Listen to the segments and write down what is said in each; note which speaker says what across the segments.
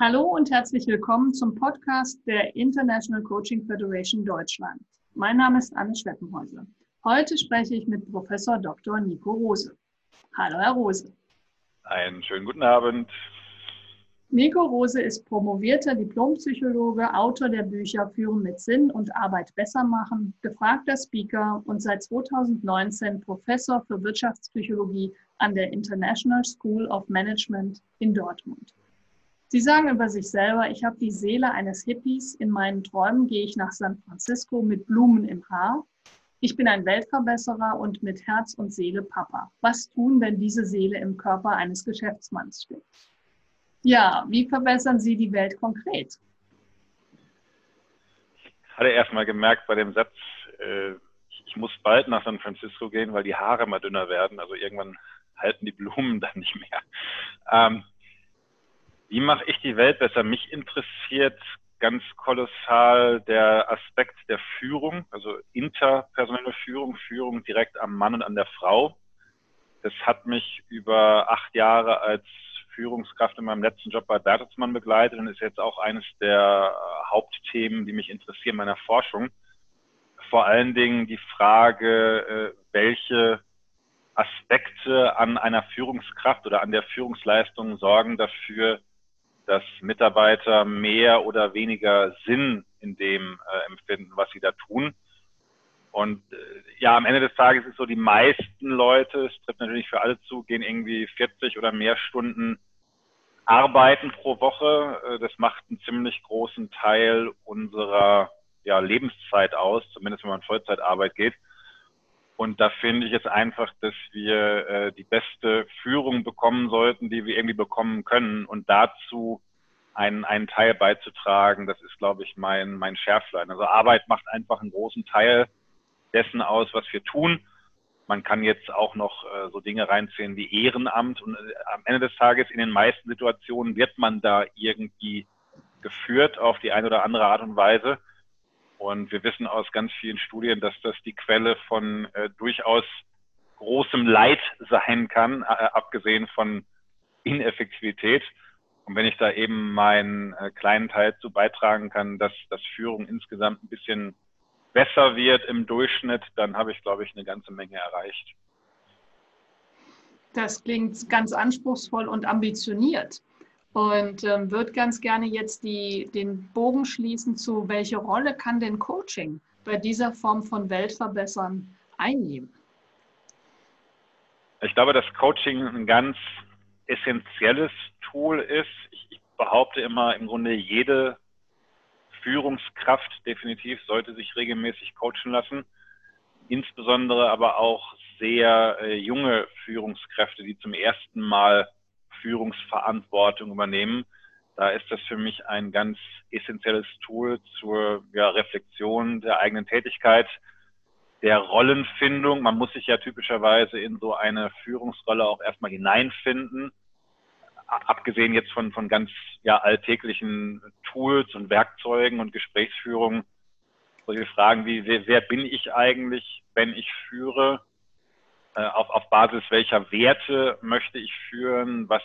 Speaker 1: Hallo und herzlich willkommen zum Podcast der International Coaching Federation Deutschland. Mein Name ist Anne Schweppenhäuser. Heute spreche ich mit Professor Dr. Nico Rose. Hallo, Herr Rose.
Speaker 2: Einen schönen guten Abend.
Speaker 1: Nico Rose ist promovierter Diplompsychologe, Autor der Bücher Führen mit Sinn und Arbeit besser machen, gefragter Speaker und seit 2019 Professor für Wirtschaftspsychologie an der International School of Management in Dortmund. Sie sagen über sich selber, ich habe die Seele eines Hippies. In meinen Träumen gehe ich nach San Francisco mit Blumen im Haar. Ich bin ein Weltverbesserer und mit Herz und Seele Papa. Was tun, wenn diese Seele im Körper eines Geschäftsmanns steckt? Ja, wie verbessern Sie die Welt konkret?
Speaker 2: Ich hatte erst mal gemerkt bei dem Satz, äh, ich muss bald nach San Francisco gehen, weil die Haare mal dünner werden. Also irgendwann halten die Blumen dann nicht mehr. Ähm, wie mache ich die Welt besser? Mich interessiert ganz kolossal der Aspekt der Führung, also interpersonelle Führung, Führung direkt am Mann und an der Frau. Das hat mich über acht Jahre als Führungskraft in meinem letzten Job bei Bertelsmann begleitet und ist jetzt auch eines der Hauptthemen, die mich interessieren meiner Forschung. Vor allen Dingen die Frage, äh, welche Aspekte an einer Führungskraft oder an der Führungsleistung sorgen dafür, dass Mitarbeiter mehr oder weniger Sinn in dem äh, empfinden, was sie da tun. Und äh, ja, am Ende des Tages ist so, die meisten Leute, es trifft natürlich für alle zu, gehen irgendwie 40 oder mehr Stunden arbeiten pro Woche. Äh, das macht einen ziemlich großen Teil unserer ja, Lebenszeit aus, zumindest wenn man Vollzeitarbeit geht. Und da finde ich jetzt einfach, dass wir äh, die beste Führung bekommen sollten, die wir irgendwie bekommen können. Und dazu einen, einen Teil beizutragen, das ist, glaube ich, mein, mein Schärflein. Also Arbeit macht einfach einen großen Teil dessen aus, was wir tun. Man kann jetzt auch noch äh, so Dinge reinziehen wie Ehrenamt. Und äh, am Ende des Tages, in den meisten Situationen, wird man da irgendwie geführt auf die eine oder andere Art und Weise. Und wir wissen aus ganz vielen Studien, dass das die Quelle von äh, durchaus großem Leid sein kann, äh, abgesehen von Ineffektivität. Und wenn ich da eben meinen äh, kleinen Teil zu beitragen kann, dass, dass Führung insgesamt ein bisschen besser wird im Durchschnitt, dann habe ich, glaube ich, eine ganze Menge erreicht.
Speaker 1: Das klingt ganz anspruchsvoll und ambitioniert und ähm, würde ganz gerne jetzt die, den Bogen schließen zu, welche Rolle kann denn Coaching bei dieser Form von Weltverbessern einnehmen?
Speaker 2: Ich glaube, dass Coaching ein ganz essentielles Tool ist. Ich, behaupte immer, im Grunde jede Führungskraft definitiv sollte sich regelmäßig coachen lassen. Insbesondere aber auch sehr äh, junge Führungskräfte, die zum ersten Mal Führungsverantwortung übernehmen. Da ist das für mich ein ganz essentielles Tool zur ja, Reflexion der eigenen Tätigkeit, der Rollenfindung. Man muss sich ja typischerweise in so eine Führungsrolle auch erstmal hineinfinden. Abgesehen jetzt von, von ganz ja, alltäglichen Tools und Werkzeugen und Gesprächsführungen. Solche Fragen wie, wer, wer bin ich eigentlich, wenn ich führe? Äh, auf, auf Basis welcher Werte möchte ich führen, was,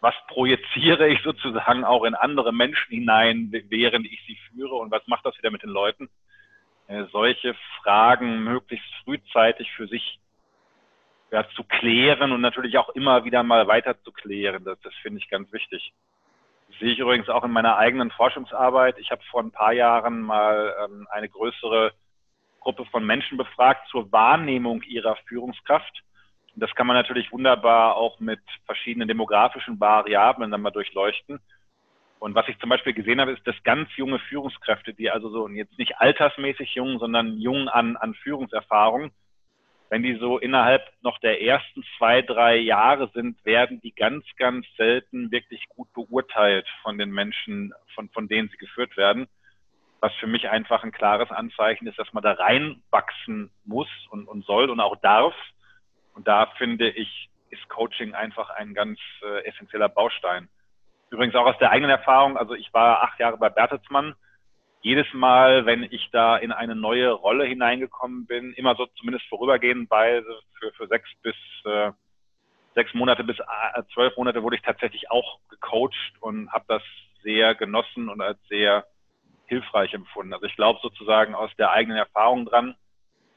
Speaker 2: was projiziere ich sozusagen auch in andere Menschen hinein, während ich sie führe und was macht das wieder mit den Leuten? Äh, solche Fragen möglichst frühzeitig für sich ja, zu klären und natürlich auch immer wieder mal weiter zu klären. Das, das finde ich ganz wichtig. Das sehe ich übrigens auch in meiner eigenen Forschungsarbeit. Ich habe vor ein paar Jahren mal ähm, eine größere Gruppe von Menschen befragt zur Wahrnehmung ihrer Führungskraft. Das kann man natürlich wunderbar auch mit verschiedenen demografischen Variablen dann mal durchleuchten. Und was ich zum Beispiel gesehen habe, ist, dass ganz junge Führungskräfte, die also so jetzt nicht altersmäßig jung, sondern jung an, an Führungserfahrung, wenn die so innerhalb noch der ersten zwei, drei Jahre sind, werden die ganz, ganz selten wirklich gut beurteilt von den Menschen, von, von denen sie geführt werden was für mich einfach ein klares Anzeichen ist, dass man da reinwachsen muss und, und soll und auch darf. Und da finde ich, ist Coaching einfach ein ganz äh, essentieller Baustein. Übrigens auch aus der eigenen Erfahrung, also ich war acht Jahre bei Bertelsmann. Jedes Mal, wenn ich da in eine neue Rolle hineingekommen bin, immer so zumindest vorübergehend bei für, für sechs bis äh, sechs Monate bis äh, zwölf Monate wurde ich tatsächlich auch gecoacht und habe das sehr genossen und als sehr hilfreich empfunden. Also ich glaube sozusagen aus der eigenen Erfahrung dran,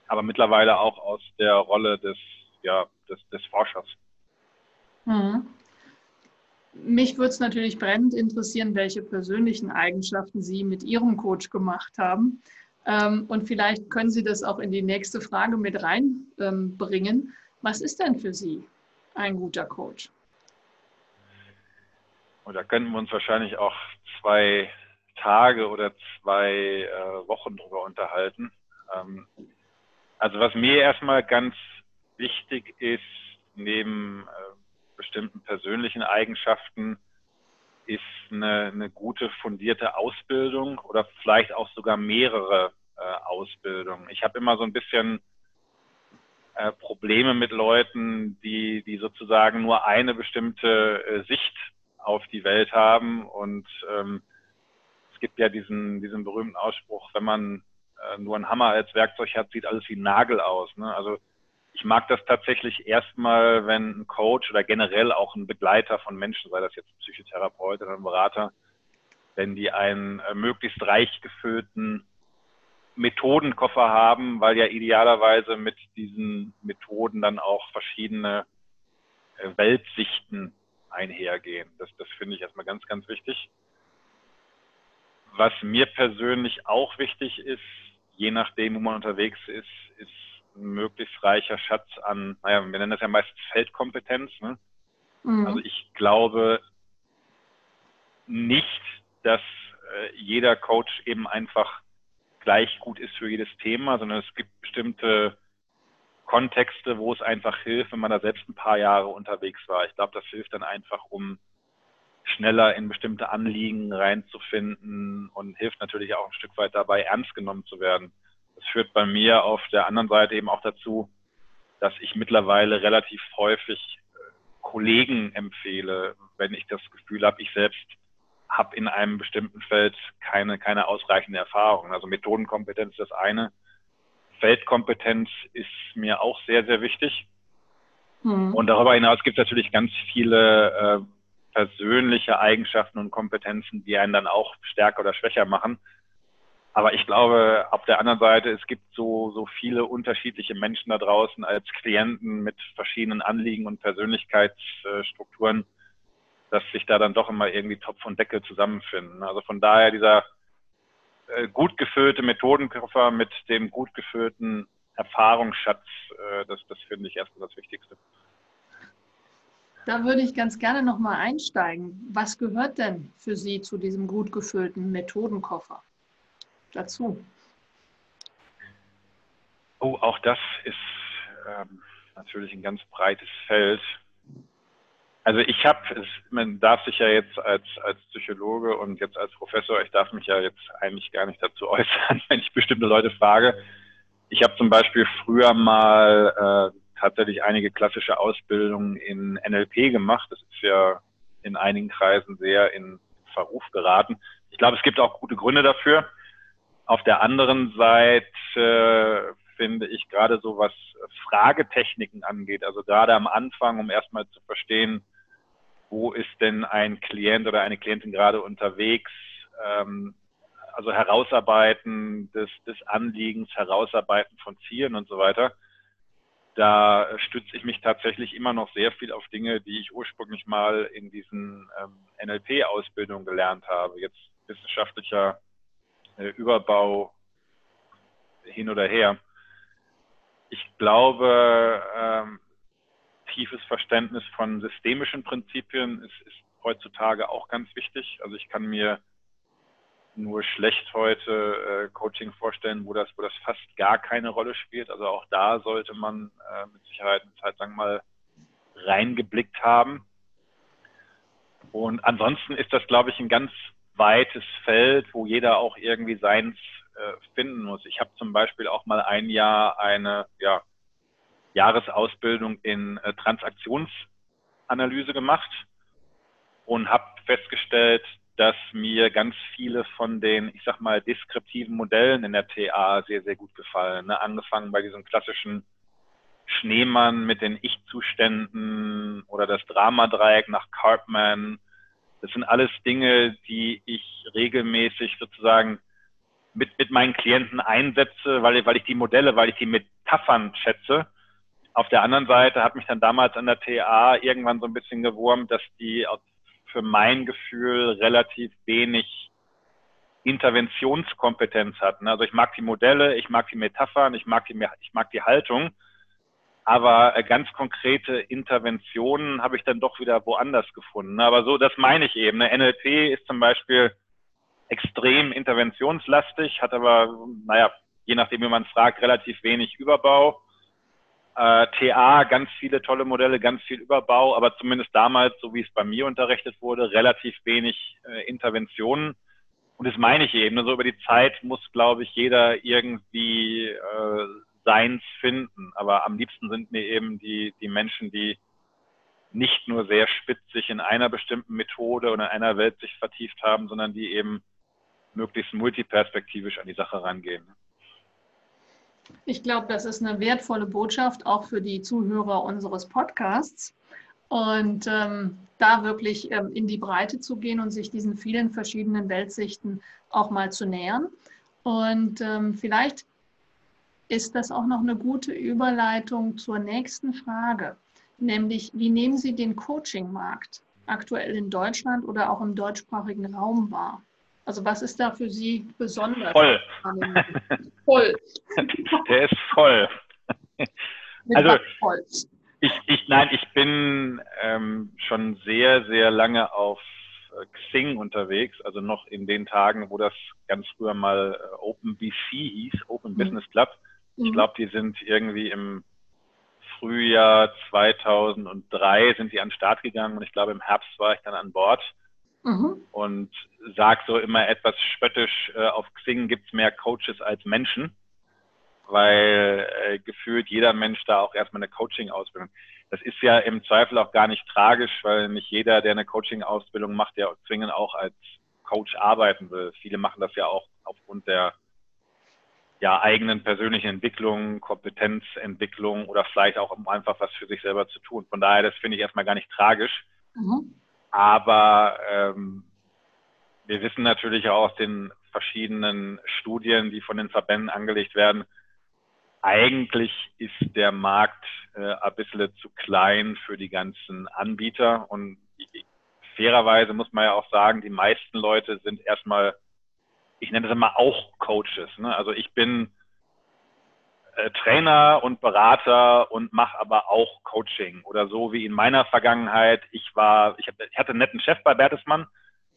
Speaker 2: aber mittlerweile auch aus der Rolle des, ja, des, des Forschers.
Speaker 1: Mhm. Mich würde es natürlich brennend interessieren, welche persönlichen Eigenschaften Sie mit Ihrem Coach gemacht haben. Ähm, und vielleicht können Sie das auch in die nächste Frage mit reinbringen. Was ist denn für Sie ein guter Coach?
Speaker 2: Und da könnten wir uns wahrscheinlich auch zwei Tage oder zwei äh, Wochen drüber unterhalten. Ähm, also was mir erstmal ganz wichtig ist, neben äh, bestimmten persönlichen Eigenschaften, ist eine, eine, gute fundierte Ausbildung oder vielleicht auch sogar mehrere äh, Ausbildungen. Ich habe immer so ein bisschen äh, Probleme mit Leuten, die, die sozusagen nur eine bestimmte äh, Sicht auf die Welt haben und ähm, es gibt ja diesen, diesen berühmten Ausspruch, wenn man äh, nur einen Hammer als Werkzeug hat, sieht alles wie ein Nagel aus. Ne? Also ich mag das tatsächlich erstmal, wenn ein Coach oder generell auch ein Begleiter von Menschen, sei das jetzt ein Psychotherapeut oder ein Berater, wenn die einen äh, möglichst reich gefüllten Methodenkoffer haben, weil ja idealerweise mit diesen Methoden dann auch verschiedene äh, Weltsichten einhergehen. Das, das finde ich erstmal ganz, ganz wichtig. Was mir persönlich auch wichtig ist, je nachdem, wo man unterwegs ist, ist ein möglichst reicher Schatz an, naja, wir nennen das ja meistens Feldkompetenz. Ne? Mhm. Also ich glaube nicht, dass äh, jeder Coach eben einfach gleich gut ist für jedes Thema, sondern es gibt bestimmte Kontexte, wo es einfach hilft, wenn man da selbst ein paar Jahre unterwegs war. Ich glaube, das hilft dann einfach, um schneller in bestimmte Anliegen reinzufinden und hilft natürlich auch ein Stück weit dabei, ernst genommen zu werden. Das führt bei mir auf der anderen Seite eben auch dazu, dass ich mittlerweile relativ häufig äh, Kollegen empfehle, wenn ich das Gefühl habe, ich selbst habe in einem bestimmten Feld keine, keine ausreichende Erfahrung. Also Methodenkompetenz ist das eine. Feldkompetenz ist mir auch sehr, sehr wichtig. Mhm. Und darüber hinaus gibt es natürlich ganz viele äh, persönliche Eigenschaften und Kompetenzen, die einen dann auch stärker oder schwächer machen. Aber ich glaube, auf der anderen Seite, es gibt so, so viele unterschiedliche Menschen da draußen als Klienten mit verschiedenen Anliegen und Persönlichkeitsstrukturen, dass sich da dann doch immer irgendwie Topf und Deckel zusammenfinden. Also von daher dieser äh, gut gefüllte Methodenkoffer mit dem gut gefüllten Erfahrungsschatz, äh, das, das finde ich erstmal das Wichtigste.
Speaker 1: Da würde ich ganz gerne noch mal einsteigen. Was gehört denn für Sie zu diesem gut gefüllten Methodenkoffer dazu?
Speaker 2: Oh, auch das ist ähm, natürlich ein ganz breites Feld. Also ich habe, man darf sich ja jetzt als, als Psychologe und jetzt als Professor, ich darf mich ja jetzt eigentlich gar nicht dazu äußern, wenn ich bestimmte Leute frage. Ich habe zum Beispiel früher mal äh, tatsächlich einige klassische Ausbildungen in NLP gemacht. Das ist ja in einigen Kreisen sehr in Verruf geraten. Ich glaube, es gibt auch gute Gründe dafür. Auf der anderen Seite äh, finde ich gerade so, was Fragetechniken angeht, also gerade am Anfang, um erstmal zu verstehen, wo ist denn ein Klient oder eine Klientin gerade unterwegs, ähm, also Herausarbeiten des, des Anliegens, Herausarbeiten von Zielen und so weiter da stütze ich mich tatsächlich immer noch sehr viel auf Dinge, die ich ursprünglich mal in diesen ähm, NLP-Ausbildungen gelernt habe. Jetzt wissenschaftlicher äh, Überbau hin oder her. Ich glaube, ähm, tiefes Verständnis von systemischen Prinzipien ist, ist heutzutage auch ganz wichtig. Also ich kann mir nur schlecht heute äh, Coaching vorstellen, wo das, wo das fast gar keine Rolle spielt. Also auch da sollte man äh, mit Sicherheit eine Zeit lang mal reingeblickt haben. Und ansonsten ist das, glaube ich, ein ganz weites Feld, wo jeder auch irgendwie seins äh, finden muss. Ich habe zum Beispiel auch mal ein Jahr eine ja, Jahresausbildung in äh, Transaktionsanalyse gemacht und habe festgestellt, dass mir ganz viele von den, ich sag mal, deskriptiven Modellen in der TA sehr, sehr gut gefallen. Ne? Angefangen bei diesem klassischen Schneemann mit den Ich-Zuständen oder das Dramadreieck nach Cartman. Das sind alles Dinge, die ich regelmäßig sozusagen mit, mit meinen Klienten einsetze, weil, weil ich die Modelle, weil ich die Metaphern schätze. Auf der anderen Seite hat mich dann damals an der TA irgendwann so ein bisschen gewurmt, dass die für mein Gefühl relativ wenig Interventionskompetenz hatten. Also ich mag die Modelle, ich mag die Metaphern, ich mag die, ich mag die Haltung, aber äh, ganz konkrete Interventionen habe ich dann doch wieder woanders gefunden. Aber so, das meine ich eben. Ne? NLP ist zum Beispiel extrem interventionslastig, hat aber, naja, je nachdem, wie man fragt, relativ wenig Überbau. Äh, TA, ganz viele tolle Modelle, ganz viel Überbau, aber zumindest damals, so wie es bei mir unterrichtet wurde, relativ wenig äh, Interventionen. Und das meine ich eben. So also über die Zeit muss, glaube ich, jeder irgendwie äh, seins finden. Aber am liebsten sind mir eben die, die Menschen, die nicht nur sehr spitz sich in einer bestimmten Methode oder in einer Welt sich vertieft haben, sondern die eben möglichst multiperspektivisch an die Sache rangehen.
Speaker 1: Ich glaube, das ist eine wertvolle Botschaft auch für die Zuhörer unseres Podcasts. Und ähm, da wirklich ähm, in die Breite zu gehen und sich diesen vielen verschiedenen Weltsichten auch mal zu nähern. Und ähm, vielleicht ist das auch noch eine gute Überleitung zur nächsten Frage, nämlich wie nehmen Sie den Coaching-Markt aktuell in Deutschland oder auch im deutschsprachigen Raum wahr? Also was ist da für Sie besonders?
Speaker 2: Voll. voll. Der ist voll. also voll? Ich, ich, nein, ich bin ähm, schon sehr, sehr lange auf äh, Xing unterwegs, also noch in den Tagen, wo das ganz früher mal äh, OpenBC hieß, Open mhm. Business Club. Ich mhm. glaube, die sind irgendwie im Frühjahr 2003 sind die an den Start gegangen und ich glaube, im Herbst war ich dann an Bord mhm. und sag so immer etwas spöttisch, äh, auf Xing gibt's mehr Coaches als Menschen, weil äh, gefühlt jeder Mensch da auch erstmal eine Coaching-Ausbildung. Das ist ja im Zweifel auch gar nicht tragisch, weil nicht jeder, der eine Coaching-Ausbildung macht, der zwingend auch als Coach arbeiten will. Viele machen das ja auch aufgrund der ja, eigenen persönlichen Entwicklung, Kompetenzentwicklung oder vielleicht auch um einfach was für sich selber zu tun. Von daher, das finde ich erstmal gar nicht tragisch. Mhm. Aber ähm, wir wissen natürlich auch aus den verschiedenen Studien, die von den Verbänden angelegt werden, eigentlich ist der Markt äh, ein bisschen zu klein für die ganzen Anbieter. Und fairerweise muss man ja auch sagen, die meisten Leute sind erstmal, ich nenne das immer auch Coaches. Ne? Also ich bin äh, Trainer und Berater und mache aber auch Coaching oder so wie in meiner Vergangenheit. Ich war, ich, hab, ich hatte einen netten Chef bei Bertelsmann,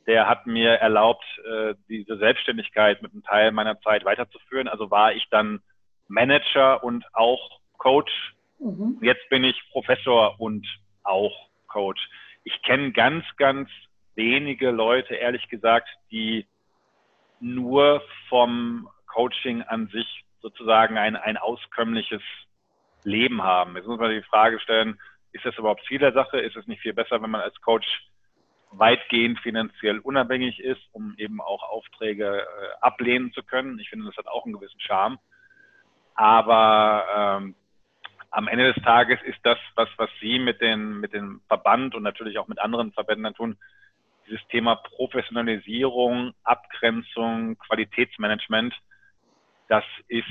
Speaker 2: der hat mir erlaubt, äh, diese Selbstständigkeit mit einem Teil meiner Zeit weiterzuführen. Also war ich dann Manager und auch Coach. Mhm. Jetzt bin ich Professor und auch Coach. Ich kenne ganz, ganz wenige Leute, ehrlich gesagt, die nur vom Coaching an sich sozusagen ein, ein auskömmliches Leben haben. Jetzt muss man die Frage stellen, ist das überhaupt Ziel der Sache? Ist es nicht viel besser, wenn man als Coach weitgehend finanziell unabhängig ist, um eben auch Aufträge äh, ablehnen zu können? Ich finde, das hat auch einen gewissen Charme. Aber ähm, am Ende des Tages ist das, was, was Sie mit, den, mit dem Verband und natürlich auch mit anderen Verbänden tun, dieses Thema Professionalisierung, Abgrenzung, Qualitätsmanagement, das ist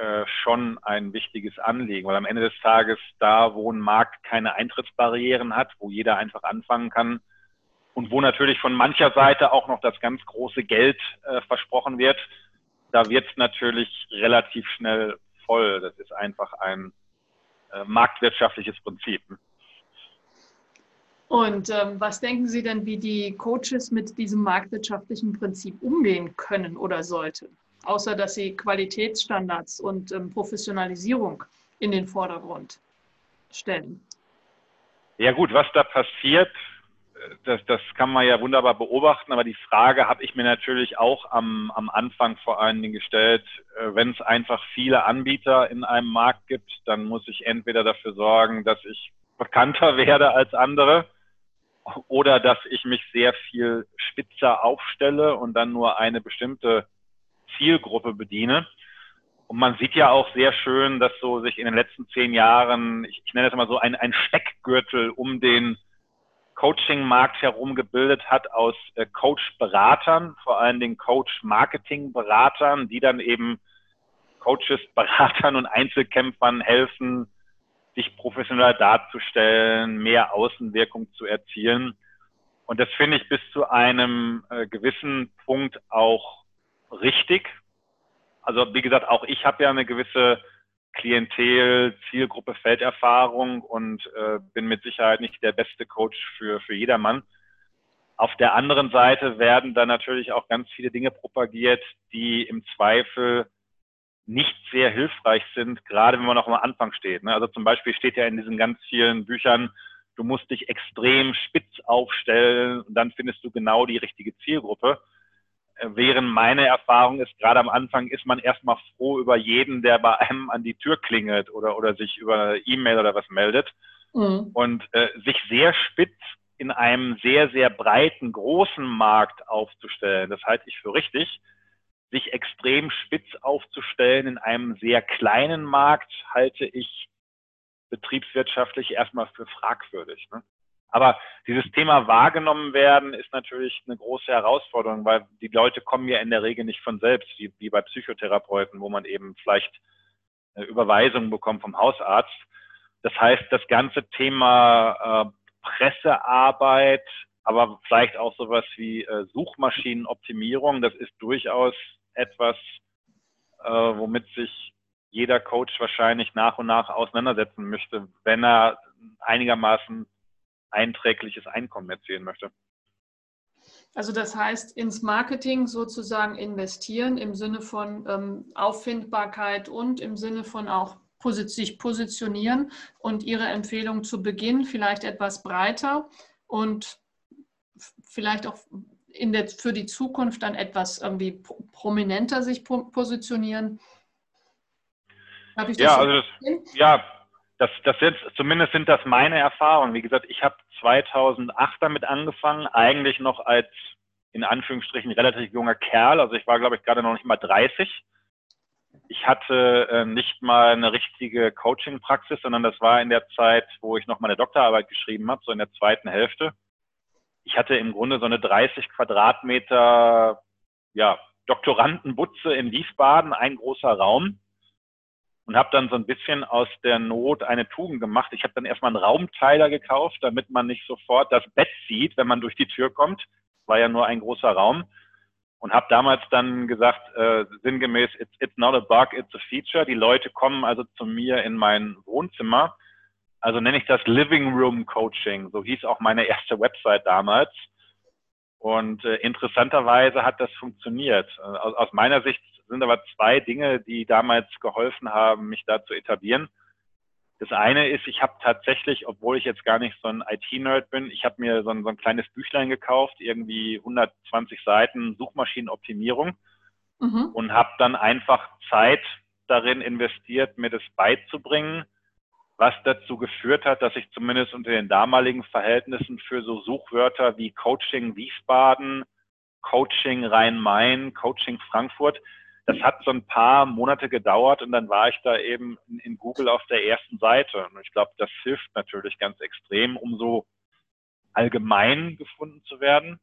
Speaker 2: äh, schon ein wichtiges Anliegen, weil am Ende des Tages da, wo ein Markt keine Eintrittsbarrieren hat, wo jeder einfach anfangen kann und wo natürlich von mancher Seite auch noch das ganz große Geld äh, versprochen wird, da wird es natürlich relativ schnell voll. Das ist einfach ein äh, marktwirtschaftliches Prinzip.
Speaker 1: Und ähm, was denken Sie denn, wie die Coaches mit diesem marktwirtschaftlichen Prinzip umgehen können oder sollten? Außer dass sie Qualitätsstandards und ähm, Professionalisierung in den Vordergrund stellen.
Speaker 2: Ja gut, was da passiert, das, das kann man ja wunderbar beobachten, aber die Frage habe ich mir natürlich auch am, am Anfang vor allen Dingen gestellt, äh, wenn es einfach viele Anbieter in einem Markt gibt, dann muss ich entweder dafür sorgen, dass ich bekannter werde als andere oder dass ich mich sehr viel spitzer aufstelle und dann nur eine bestimmte Zielgruppe bediene. Und man sieht ja auch sehr schön, dass so sich in den letzten zehn Jahren, ich, nenne das immer so, ein, ein Steckgürtel um den Coaching-Markt herum gebildet hat aus äh, Coach-Beratern, vor allen Dingen Coach-Marketing-Beratern, die dann eben Coaches, Beratern und Einzelkämpfern helfen, sich professioneller darzustellen, mehr Außenwirkung zu erzielen. Und das finde ich bis zu einem äh, gewissen Punkt auch richtig. Also wie gesagt, auch ich habe ja eine gewisse Klientel, Zielgruppe, Felderfahrung und äh, bin mit Sicherheit nicht der beste Coach für, für jedermann. Auf der anderen Seite werden da natürlich auch ganz viele Dinge propagiert, die im Zweifel nicht sehr hilfreich sind, gerade wenn man noch am Anfang steht. Ne? Also zum Beispiel steht ja in diesen ganz vielen Büchern, du musst dich extrem spitz aufstellen und dann findest du genau die richtige Zielgruppe während meine Erfahrung ist, gerade am Anfang ist man erstmal froh über jeden, der bei einem an die Tür klingelt oder, oder sich über E-Mail oder was meldet. Mhm. Und äh, sich sehr spitz in einem sehr, sehr breiten, großen Markt aufzustellen, das halte ich für richtig. Sich extrem spitz aufzustellen in einem sehr kleinen Markt halte ich betriebswirtschaftlich erstmal für fragwürdig. Ne? Aber dieses Thema wahrgenommen werden ist natürlich eine große Herausforderung, weil die Leute kommen ja in der Regel nicht von selbst, wie, wie bei Psychotherapeuten, wo man eben vielleicht eine Überweisung bekommt vom Hausarzt. Das heißt, das ganze Thema äh, Pressearbeit, aber vielleicht auch sowas wie äh, Suchmaschinenoptimierung, das ist durchaus etwas, äh, womit sich jeder Coach wahrscheinlich nach und nach auseinandersetzen möchte, wenn er einigermaßen einträgliches Einkommen erzielen möchte.
Speaker 1: Also das heißt, ins Marketing sozusagen investieren im Sinne von ähm, Auffindbarkeit und im Sinne von auch sich positionieren und Ihre Empfehlung zu Beginn vielleicht etwas breiter und vielleicht auch in der, für die Zukunft dann etwas irgendwie prominenter sich positionieren.
Speaker 2: ja, also das, ja, das, das jetzt, zumindest sind das meine Erfahrungen. Wie gesagt, ich habe 2008 damit angefangen, eigentlich noch als in Anführungsstrichen relativ junger Kerl. Also ich war, glaube ich, gerade noch nicht mal 30. Ich hatte äh, nicht mal eine richtige Coaching-Praxis, sondern das war in der Zeit, wo ich noch meine Doktorarbeit geschrieben habe, so in der zweiten Hälfte. Ich hatte im Grunde so eine 30 Quadratmeter ja, Doktorandenbutze in Wiesbaden, ein großer Raum und habe dann so ein bisschen aus der Not eine Tugend gemacht. Ich habe dann erstmal einen Raumteiler gekauft, damit man nicht sofort das Bett sieht, wenn man durch die Tür kommt. War ja nur ein großer Raum. Und habe damals dann gesagt, äh, sinngemäß, it's, it's not a bug, it's a feature. Die Leute kommen also zu mir in mein Wohnzimmer. Also nenne ich das Living Room Coaching. So hieß auch meine erste Website damals. Und äh, interessanterweise hat das funktioniert. Äh, aus, aus meiner Sicht sind aber zwei Dinge, die damals geholfen haben, mich da zu etablieren. Das eine ist, ich habe tatsächlich, obwohl ich jetzt gar nicht so ein IT-Nerd bin, ich habe mir so ein, so ein, kleines Büchlein gekauft, irgendwie 120 Seiten Suchmaschinenoptimierung mhm. und habe dann einfach Zeit darin investiert, mir das beizubringen, was dazu geführt hat, dass ich zumindest unter den damaligen Verhältnissen für so Suchwörter wie Coaching Wiesbaden, Coaching Rhein-Main, Coaching Frankfurt, das hat so ein paar Monate gedauert und dann war ich da eben in, Google auf der ersten Seite. Und ich glaube, das hilft natürlich ganz extrem, um so allgemein gefunden zu werden.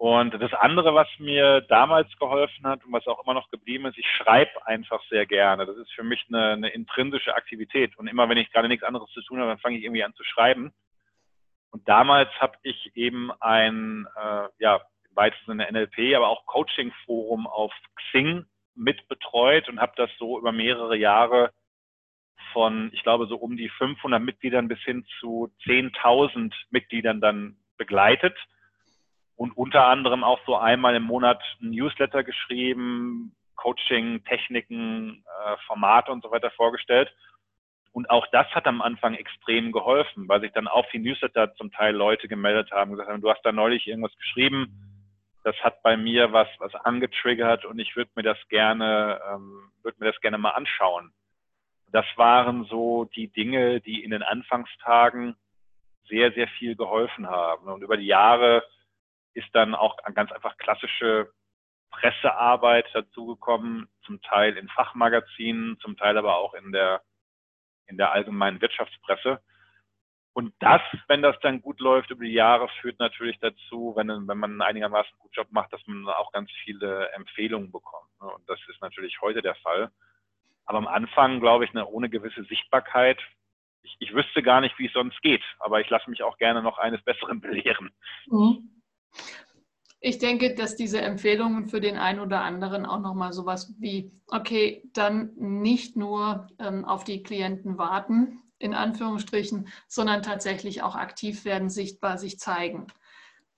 Speaker 2: Und das andere, was mir damals geholfen hat und was auch immer noch geblieben ist, ich schreibe einfach sehr gerne. Das ist für mich eine, eine intrinsische Aktivität. Und immer wenn ich gerade nichts anderes zu tun habe, dann fange ich irgendwie an zu schreiben. Und damals habe ich eben ein, äh, ja, weitesten Sinne NLP, aber auch Coaching-Forum auf Xing mit betreut und habe das so über mehrere Jahre von, ich glaube, so um die 500 Mitgliedern bis hin zu 10.000 Mitgliedern dann begleitet und unter anderem auch so einmal im Monat ein Newsletter geschrieben, Coaching, Techniken, äh, Formate und so weiter vorgestellt. Und auch das hat am Anfang extrem geholfen, weil sich dann auf die Newsletter zum Teil Leute gemeldet haben, gesagt haben, du hast da neulich irgendwas geschrieben, das hat bei mir was, was angetriggert und ich würde mir das gerne, ähm, würde mir das gerne mal anschauen. Das waren so die Dinge, die in den Anfangstagen sehr, sehr viel geholfen haben. Und über die Jahre ist dann auch ganz einfach klassische Pressearbeit dazugekommen, zum Teil in Fachmagazinen, zum Teil aber auch in der, in der allgemeinen Wirtschaftspresse. Und das, wenn das dann gut läuft über die Jahre, führt natürlich dazu, wenn, wenn man einen einigermaßen guten Job macht, dass man auch ganz viele Empfehlungen bekommt. Ne? Und das ist natürlich heute der Fall. Aber am Anfang, glaube ich, eine, ohne gewisse Sichtbarkeit, ich, ich wüsste gar nicht, wie es sonst geht. Aber ich lasse mich auch gerne noch eines Besseren belehren. Mhm.
Speaker 1: Ich denke, dass diese Empfehlungen für den einen oder anderen auch nochmal sowas wie, okay, dann nicht nur ähm, auf die Klienten warten, in Anführungsstrichen, sondern tatsächlich auch aktiv werden, sichtbar sich zeigen.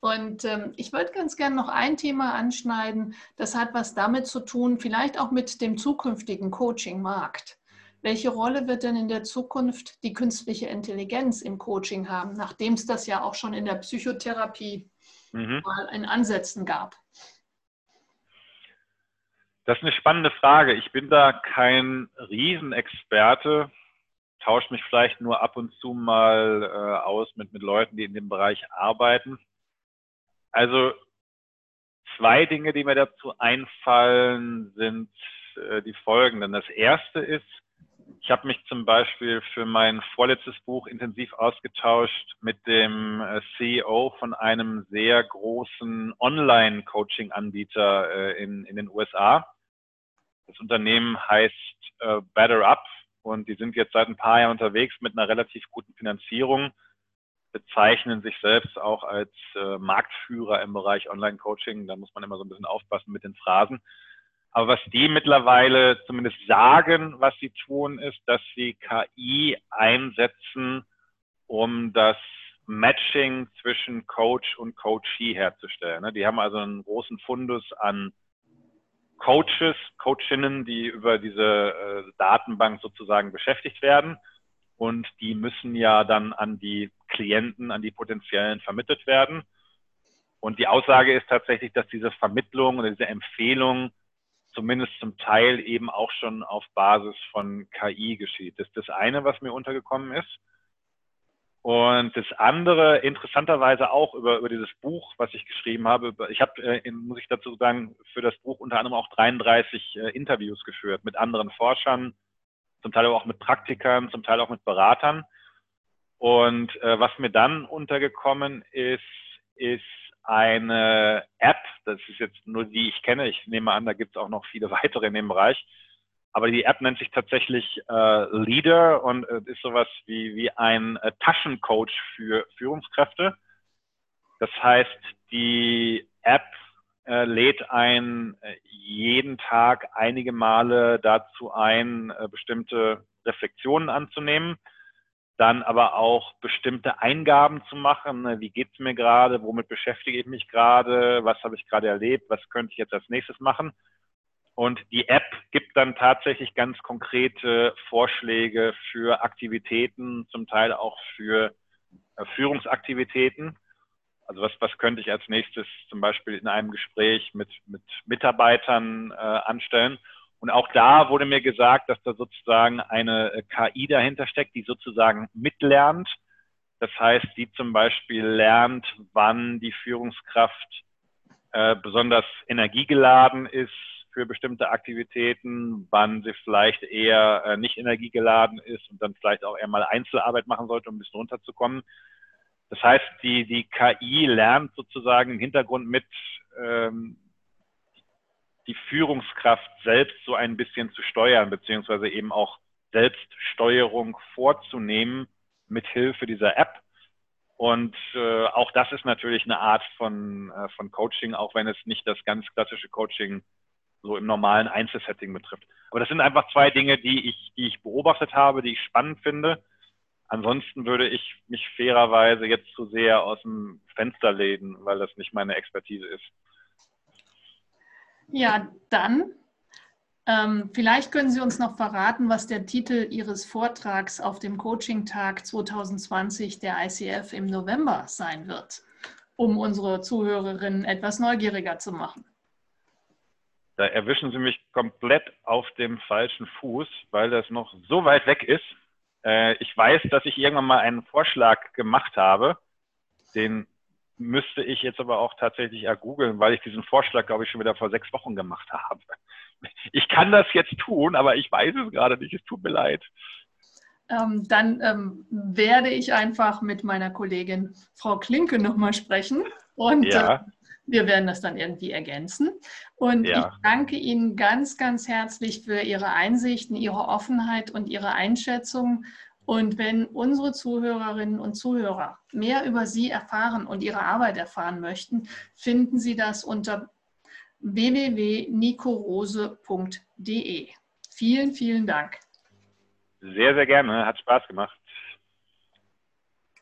Speaker 1: Und ähm, ich wollte ganz gerne noch ein Thema anschneiden, das hat was damit zu tun, vielleicht auch mit dem zukünftigen Coaching-Markt. Welche Rolle wird denn in der Zukunft die künstliche Intelligenz im Coaching haben, nachdem es das ja auch schon in der Psychotherapie mhm. mal in Ansätzen gab?
Speaker 2: Das ist eine spannende Frage. Ich bin da kein Riesenexperte, tausche mich vielleicht nur ab und zu mal äh, aus mit, mit Leuten, die in dem Bereich arbeiten. Also zwei Dinge, die mir dazu einfallen, sind äh, die folgenden. Das erste ist, ich habe mich zum Beispiel für mein vorletztes Buch intensiv ausgetauscht mit dem äh, CEO von einem sehr großen Online-Coaching-Anbieter äh, in, in den USA. Das Unternehmen heißt äh, Better Up und die sind jetzt seit ein paar Jahren unterwegs mit einer relativ guten Finanzierung, bezeichnen sich selbst auch als Marktführer im Bereich Online-Coaching. Da muss man immer so ein bisschen aufpassen mit den Phrasen. Aber was die mittlerweile zumindest sagen, was sie tun, ist, dass sie KI einsetzen, um das Matching zwischen Coach und Coachee herzustellen. Ne? Die haben also einen großen Fundus an Coaches, Coachinnen, die über diese äh, Datenbank sozusagen beschäftigt werden. Und die müssen ja dann an die Klienten, an die potenziellen vermittelt werden. Und die Aussage ist tatsächlich, dass diese Vermittlung oder diese Empfehlung zumindest zum Teil eben auch schon auf Basis von KI geschieht. Das ist das eine, was mir untergekommen ist. Und das andere, interessanterweise auch über, über dieses Buch, was ich geschrieben habe. Ich habe, äh, muss ich dazu sagen, für das Buch unter anderem auch 33 äh, Interviews geführt mit anderen Forschern, zum Teil auch mit Praktikern, zum Teil auch mit Beratern. Und äh, was mir dann untergekommen ist, ist eine App, das ist jetzt nur die ich kenne, ich nehme an, da gibt es auch noch viele weitere in dem Bereich, aber die App nennt sich tatsächlich äh, Leader und äh, ist sowas wie, wie ein äh, Taschencoach für Führungskräfte. Das heißt, die App äh, lädt ein äh, jeden Tag einige Male dazu ein, äh, bestimmte Reflexionen anzunehmen dann aber auch bestimmte Eingaben zu machen. Ne, wie geht's mir gerade? Womit beschäftige ich mich gerade? Was habe ich gerade erlebt? Was könnte ich jetzt als nächstes machen? Und die App gibt dann tatsächlich ganz konkrete Vorschläge für Aktivitäten, zum Teil auch für äh, Führungsaktivitäten. Also was, was könnte ich als nächstes zum Beispiel in einem Gespräch mit, mit Mitarbeitern äh, anstellen? Und auch da wurde mir gesagt, dass da sozusagen eine äh, KI dahinter steckt, die sozusagen mitlernt. Das heißt, die zum Beispiel lernt, wann die Führungskraft äh, besonders energiegeladen ist für bestimmte Aktivitäten, wann sie vielleicht eher äh, nicht energiegeladen ist und dann vielleicht auch eher mal Einzelarbeit machen sollte, um ein bisschen runterzukommen. Das heißt, die, die KI lernt sozusagen im Hintergrund mit, ähm, die Führungskraft selbst so ein bisschen zu steuern, beziehungsweise eben auch Selbststeuerung vorzunehmen mit Hilfe dieser App. Und äh, auch das ist natürlich eine Art von, äh, von Coaching, auch wenn es nicht das ganz klassische Coaching so im normalen Einzelsetting betrifft. Aber das sind einfach zwei Dinge, die ich, die ich beobachtet habe, die ich spannend finde. Ansonsten würde ich mich fairerweise jetzt zu sehr aus dem Fenster lehnen, weil das nicht meine Expertise ist.
Speaker 1: Ja, dann ähm, vielleicht können Sie uns noch verraten, was der Titel Ihres Vortrags auf dem Coaching-Tag 2020 der ICF im November sein wird, um unsere Zuhörerinnen etwas neugieriger zu machen.
Speaker 2: Da erwischen Sie mich komplett auf dem falschen Fuß, weil das noch so weit weg ist. Äh, ich weiß, dass ich irgendwann mal einen Vorschlag gemacht habe, den müsste ich jetzt aber auch tatsächlich ergoogeln, weil ich diesen Vorschlag, glaube ich, schon wieder vor sechs Wochen gemacht habe. Ich kann das jetzt tun, aber ich weiß es gerade nicht. Es tut mir leid.
Speaker 1: Ähm, dann ähm, werde ich einfach mit meiner Kollegin Frau Klinke nochmal sprechen und ja. äh, wir werden das dann irgendwie ergänzen. Und ja. ich danke Ihnen ganz, ganz herzlich für Ihre Einsichten, Ihre Offenheit und Ihre Einschätzung. Und wenn unsere Zuhörerinnen und Zuhörer mehr über Sie erfahren und Ihre Arbeit erfahren möchten, finden Sie das unter www.nicorose.de. Vielen, vielen Dank.
Speaker 2: Sehr, sehr gerne. Hat Spaß gemacht.